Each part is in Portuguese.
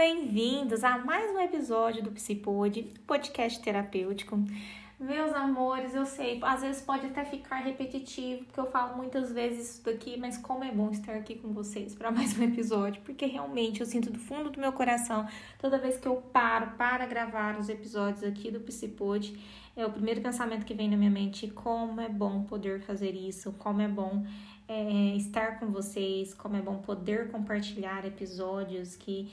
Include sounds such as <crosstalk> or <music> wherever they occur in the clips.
bem-vindos a mais um episódio do Psipod, podcast terapêutico. Meus amores, eu sei, às vezes pode até ficar repetitivo, porque eu falo muitas vezes isso daqui, mas como é bom estar aqui com vocês para mais um episódio, porque realmente eu sinto do fundo do meu coração, toda vez que eu paro para gravar os episódios aqui do Psipod, é o primeiro pensamento que vem na minha mente, como é bom poder fazer isso, como é bom é, estar com vocês, como é bom poder compartilhar episódios que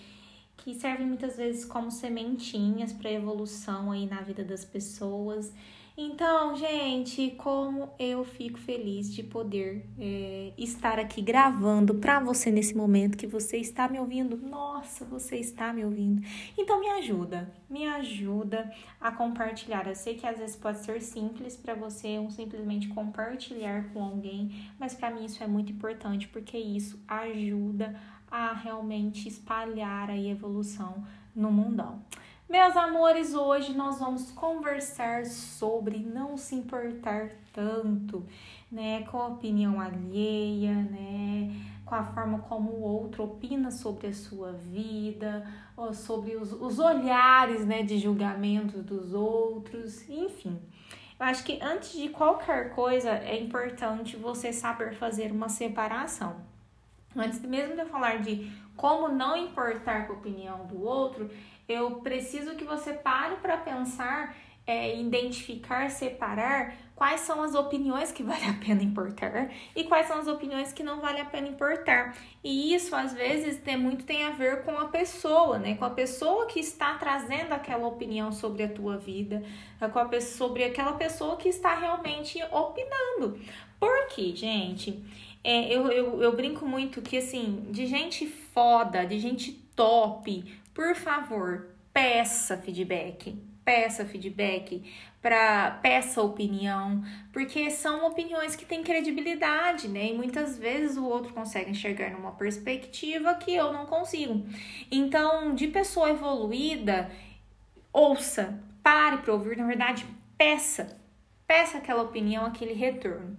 que servem muitas vezes como sementinhas para evolução aí na vida das pessoas. Então, gente, como eu fico feliz de poder é, estar aqui gravando para você nesse momento que você está me ouvindo. Nossa, você está me ouvindo. Então, me ajuda, me ajuda a compartilhar. Eu sei que às vezes pode ser simples para você, um simplesmente compartilhar com alguém, mas para mim isso é muito importante porque isso ajuda a realmente espalhar a evolução no mundão. Meus amores, hoje nós vamos conversar sobre não se importar tanto, né, com a opinião alheia, né, com a forma como o outro opina sobre a sua vida, ou sobre os, os olhares, né, de julgamento dos outros, enfim. Eu acho que antes de qualquer coisa é importante você saber fazer uma separação. Antes mesmo de eu falar de como não importar com a opinião do outro, eu preciso que você pare para pensar, é, identificar, separar quais são as opiniões que <laughs> vale a pena importar e quais são as opiniões que não vale a pena importar. E isso às vezes tem muito tem a ver com a pessoa, né? Com a pessoa que está trazendo aquela opinião sobre a tua vida, com a pessoa, sobre aquela pessoa que está realmente opinando. Por quê, gente? É, eu, eu, eu brinco muito que, assim, de gente foda, de gente top, por favor, peça feedback. Peça feedback, para peça opinião, porque são opiniões que têm credibilidade, né? E muitas vezes o outro consegue enxergar numa perspectiva que eu não consigo. Então, de pessoa evoluída, ouça, pare para ouvir, na verdade, peça, peça aquela opinião, aquele retorno.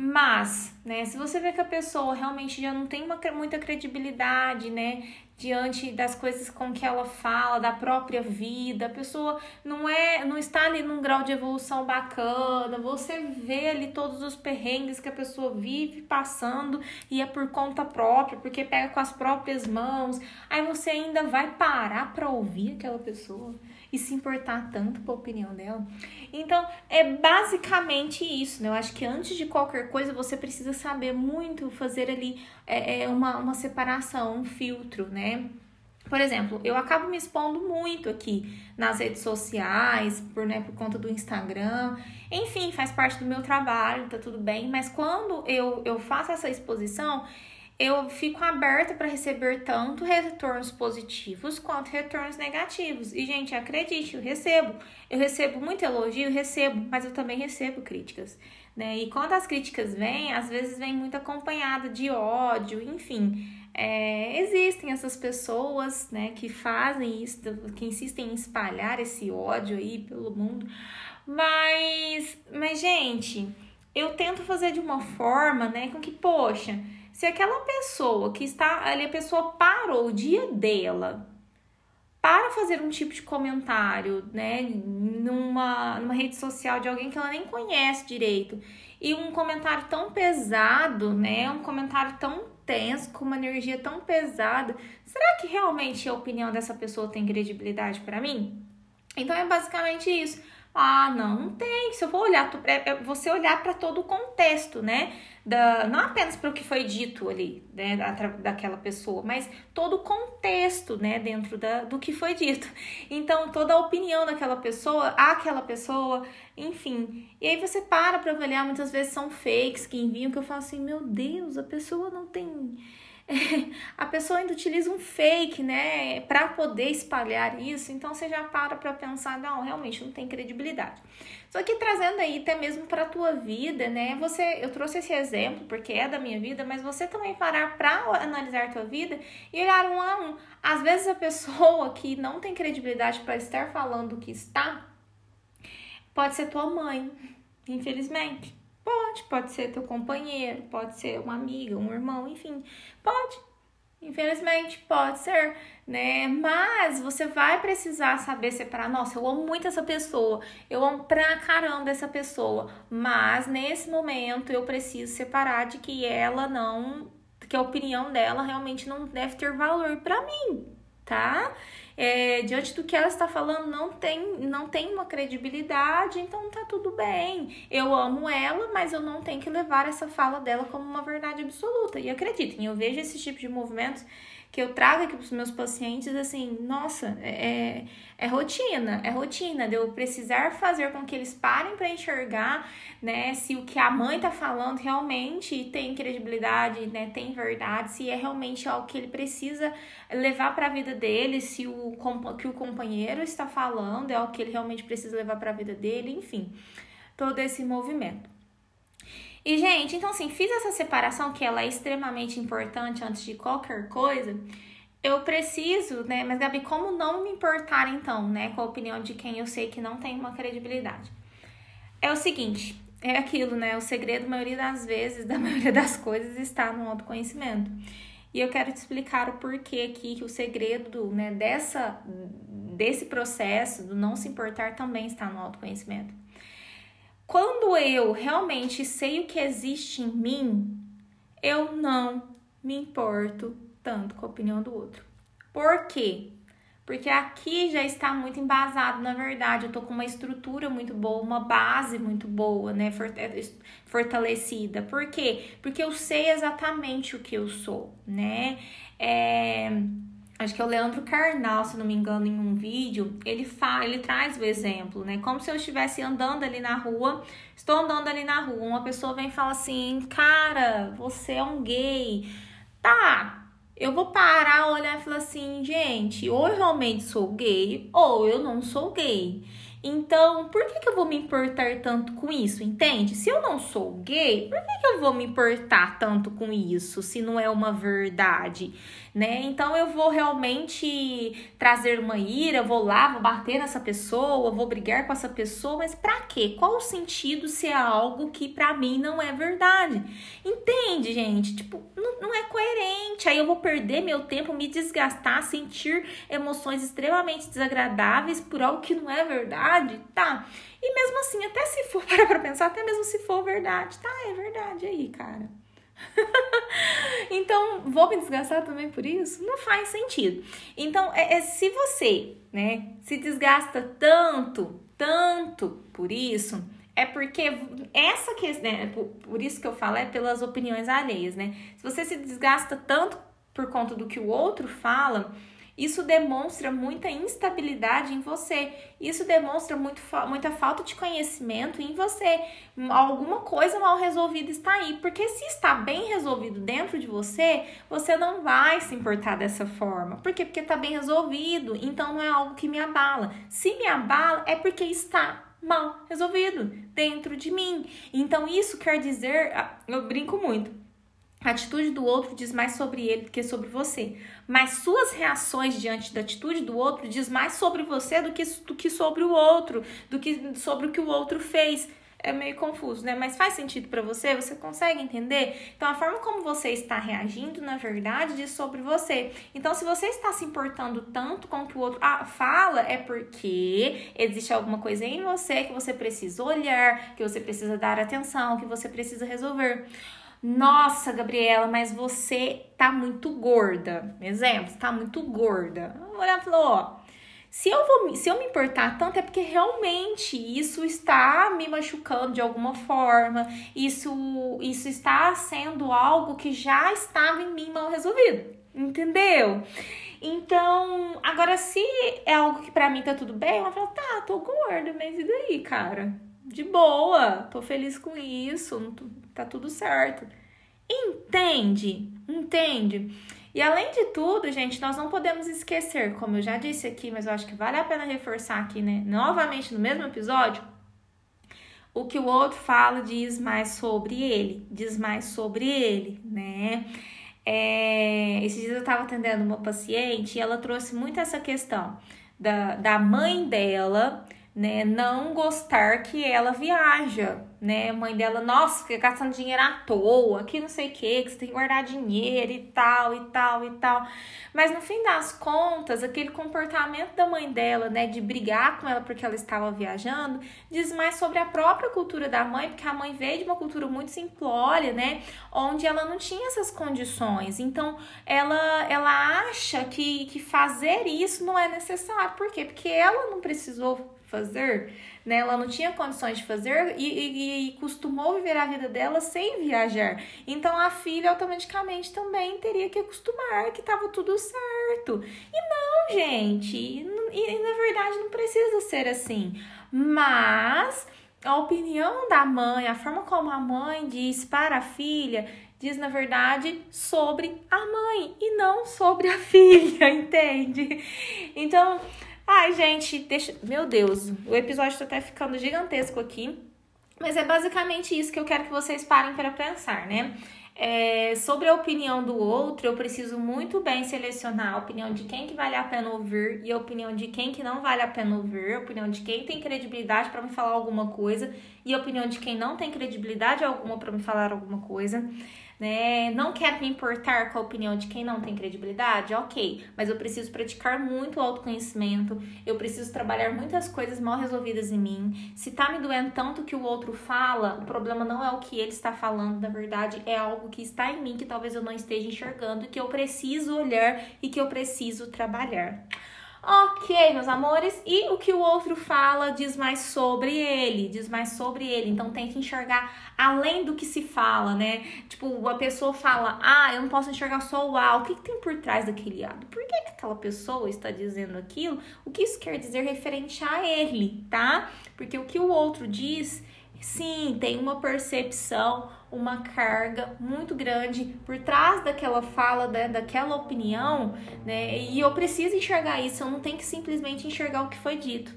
Mas, né, se você vê que a pessoa realmente já não tem uma, muita credibilidade, né, diante das coisas com que ela fala, da própria vida, a pessoa não é, não está ali num grau de evolução bacana, você vê ali todos os perrengues que a pessoa vive passando e é por conta própria, porque pega com as próprias mãos, aí você ainda vai parar para ouvir aquela pessoa e se importar tanto com a opinião dela. Então, é basicamente isso, né? Eu acho que antes de qualquer coisa você precisa saber muito fazer ali é, é uma, uma separação, um filtro, né? Por exemplo, eu acabo me expondo muito aqui nas redes sociais, por, né, por conta do Instagram. Enfim, faz parte do meu trabalho, tá tudo bem. Mas quando eu, eu faço essa exposição, eu fico aberta para receber tanto retornos positivos quanto retornos negativos. E, gente, acredite, eu recebo. Eu recebo muito elogio, recebo, mas eu também recebo críticas. Né? E quando as críticas vêm, às vezes vem muito acompanhada de ódio, enfim. É, existem essas pessoas né, que fazem isso, que insistem em espalhar esse ódio aí pelo mundo. Mas, mas gente, eu tento fazer de uma forma, né, com que, poxa, se aquela pessoa que está ali, a pessoa parou o dia dela para fazer um tipo de comentário, né, numa, numa rede social de alguém que ela nem conhece direito, e um comentário tão pesado, né, um comentário tão tenso, com uma energia tão pesada, será que realmente a opinião dessa pessoa tem credibilidade para mim? Então é basicamente isso. Ah, não, não tem. Se eu vou olhar, é, é você olhar para todo o contexto, né? Da, não apenas para o que foi dito ali, né, da, daquela pessoa, mas todo o contexto, né, dentro da, do que foi dito. Então, toda a opinião daquela pessoa, aquela pessoa, enfim. E aí você para para avaliar, muitas vezes são fakes que enviam, que eu falo assim, meu Deus, a pessoa não tem <laughs> a pessoa ainda utiliza um fake, né, para poder espalhar isso, então você já para para pensar, não, realmente não tem credibilidade. Só que trazendo aí até mesmo para tua vida, né, você, eu trouxe esse exemplo porque é da minha vida, mas você também parar para analisar a tua vida e olhar um a um. Às vezes a pessoa <laughs> que não tem credibilidade para estar falando o que está, pode ser tua mãe, infelizmente. Pode, pode ser teu companheiro, pode ser uma amiga, um irmão, enfim, pode. Infelizmente, pode ser, né? Mas você vai precisar saber separar. Nossa, eu amo muito essa pessoa, eu amo pra caramba essa pessoa, mas nesse momento eu preciso separar de que ela não, que a opinião dela realmente não deve ter valor para mim, tá? é, diante do que ela está falando, não tem, não tem uma credibilidade, então tá tudo bem. Eu amo ela, mas eu não tenho que levar essa fala dela como uma verdade absoluta. E acreditem, eu vejo esse tipo de movimentos que eu trago aqui para os meus pacientes, assim, nossa, é, é rotina, é rotina de eu precisar fazer com que eles parem para enxergar, né, se o que a mãe tá falando realmente tem credibilidade, né, tem verdade, se é realmente algo que ele precisa levar para a vida dele, se o que o companheiro está falando é algo que ele realmente precisa levar para a vida dele, enfim, todo esse movimento. E, gente, então assim, fiz essa separação que ela é extremamente importante antes de qualquer coisa. Eu preciso, né? Mas, Gabi, como não me importar então, né? Com a opinião de quem eu sei que não tem uma credibilidade? É o seguinte, é aquilo, né? O segredo, a maioria das vezes, <laughs> da maioria das coisas, está no autoconhecimento. E eu quero te explicar o porquê aqui que o segredo, né, dessa, desse processo do não se importar também está no autoconhecimento. Quando eu realmente sei o que existe em mim, eu não me importo tanto com a opinião do outro. Por quê? Porque aqui já está muito embasado, na verdade, eu tô com uma estrutura muito boa, uma base muito boa, né, fortalecida. Por quê? Porque eu sei exatamente o que eu sou, né? É acho que é o Leandro Carnal, se não me engano, em um vídeo, ele fala, ele traz o exemplo, né? Como se eu estivesse andando ali na rua, estou andando ali na rua, uma pessoa vem e fala assim: "Cara, você é um gay". Tá. Eu vou parar, olhar e falar assim, gente, ou eu realmente sou gay, ou eu não sou gay. Então, por que, que eu vou me importar tanto com isso? Entende? Se eu não sou gay, por que, que eu vou me importar tanto com isso se não é uma verdade? Né? Então eu vou realmente trazer uma ira, vou lá, vou bater nessa pessoa, vou brigar com essa pessoa, mas para quê? Qual o sentido se é algo que para mim não é verdade? Entende, gente? Tipo, não, não é coerente. Aí eu vou perder meu tempo, me desgastar, sentir emoções extremamente desagradáveis por algo que não é verdade, tá? E mesmo assim, até se for <laughs> para pra pensar, até mesmo se for verdade, tá? É verdade aí, cara. <laughs> então, vou me desgastar também por isso? Não faz sentido. Então, é, é, se você, né, se desgasta tanto, tanto por isso, é porque essa questão, né, por, por isso que eu falo, é pelas opiniões alheias, né? Se você se desgasta tanto por conta do que o outro fala, isso demonstra muita instabilidade em você. Isso demonstra muito, muita falta de conhecimento em você. Alguma coisa mal resolvida está aí. Porque se está bem resolvido dentro de você, você não vai se importar dessa forma. Por quê? Porque está bem resolvido. Então não é algo que me abala. Se me abala, é porque está mal resolvido dentro de mim. Então isso quer dizer, ah, eu brinco muito a atitude do outro diz mais sobre ele do que sobre você. Mas suas reações diante da atitude do outro diz mais sobre você do que, do que sobre o outro, do que sobre o que o outro fez. É meio confuso, né? Mas faz sentido para você? Você consegue entender? Então, a forma como você está reagindo, na verdade, diz sobre você. Então, se você está se importando tanto com o que o outro ah, fala, é porque existe alguma coisa em você que você precisa olhar, que você precisa dar atenção, que você precisa resolver. Nossa, Gabriela, mas você tá muito gorda. Exemplo, tá muito gorda. Olha, falou, ó, se eu, vou, se eu me importar tanto é porque realmente isso está me machucando de alguma forma, isso, isso está sendo algo que já estava em mim mal resolvido, entendeu? Então, agora se é algo que para mim tá tudo bem, ela fala, tá, tô gorda, mas e daí, cara? De boa, tô feliz com isso, tá tudo certo. Entende? Entende? E além de tudo, gente, nós não podemos esquecer, como eu já disse aqui, mas eu acho que vale a pena reforçar aqui, né? Novamente no mesmo episódio, o que o outro fala diz mais sobre ele, diz mais sobre ele, né? É, esses dias eu estava atendendo uma paciente e ela trouxe muito essa questão da, da mãe dela né? Não gostar que ela viaja, né? A mãe dela, nossa, fica gastando dinheiro à toa, que não sei o que, que você tem que guardar dinheiro e tal, e tal, e tal. Mas no fim das contas, aquele comportamento da mãe dela, né, de brigar com ela porque ela estava viajando, diz mais sobre a própria cultura da mãe, porque a mãe veio de uma cultura muito simplória, né, onde ela não tinha essas condições. Então, ela, ela acha que, que fazer isso não é necessário. Por quê? Porque ela não precisou fazer, né? Ela não tinha condições de fazer e, e, e, costumou viver a vida dela sem viajar. Então a filha automaticamente também teria que acostumar que estava tudo certo. E não, gente, e, e na verdade não precisa ser assim. Mas a opinião da mãe, a forma como a mãe diz para a filha, diz na verdade sobre a mãe e não sobre a <laughs> filha, entende? Então, Ai, gente, deixa. Meu Deus, o episódio tá até ficando gigantesco aqui. Mas é basicamente isso que eu quero que vocês parem para pensar, né? É, sobre a opinião do outro, eu preciso muito bem selecionar a opinião de quem que vale a pena ouvir e a opinião de quem que não vale a pena ouvir, a opinião de quem tem credibilidade para me falar alguma coisa e a opinião de quem não tem credibilidade alguma para me falar alguma coisa né? Não quero me importar com a opinião de quem não tem credibilidade? Ok, mas eu preciso praticar muito autoconhecimento, eu preciso trabalhar muitas coisas mal resolvidas em mim. Se tá me doendo tanto que o outro fala, o problema não é o que ele está falando, na verdade, é algo que está em mim que talvez eu não esteja enxergando, que eu preciso olhar e que eu preciso trabalhar. Ok, meus amores, e o que o outro fala diz mais sobre ele, diz mais sobre ele. Então tem que enxergar além do que se fala, né? Tipo, a pessoa fala, ah, eu não posso enxergar só o A. O que, que tem por trás daquele A? Por que, que aquela pessoa está dizendo aquilo? O que isso quer dizer referente a ele, tá? Porque o que o outro diz, sim, tem uma percepção uma carga muito grande por trás daquela fala, né, daquela opinião, né? E eu preciso enxergar isso, eu não tenho que simplesmente enxergar o que foi dito.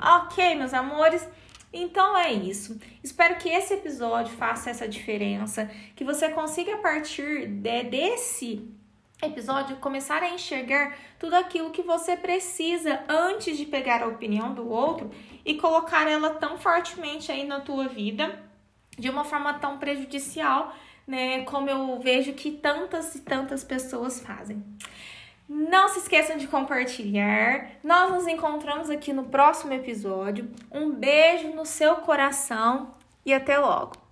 Ok, meus amores. Então é isso. Espero que esse episódio faça essa diferença, que você consiga a partir de, desse episódio começar a enxergar tudo aquilo que você precisa antes de pegar a opinião do outro e colocar ela tão fortemente aí na tua vida de uma forma tão prejudicial, né, como eu vejo que tantas e tantas pessoas fazem. Não se esqueçam de compartilhar. Nós nos encontramos aqui no próximo episódio. Um beijo no seu coração e até logo.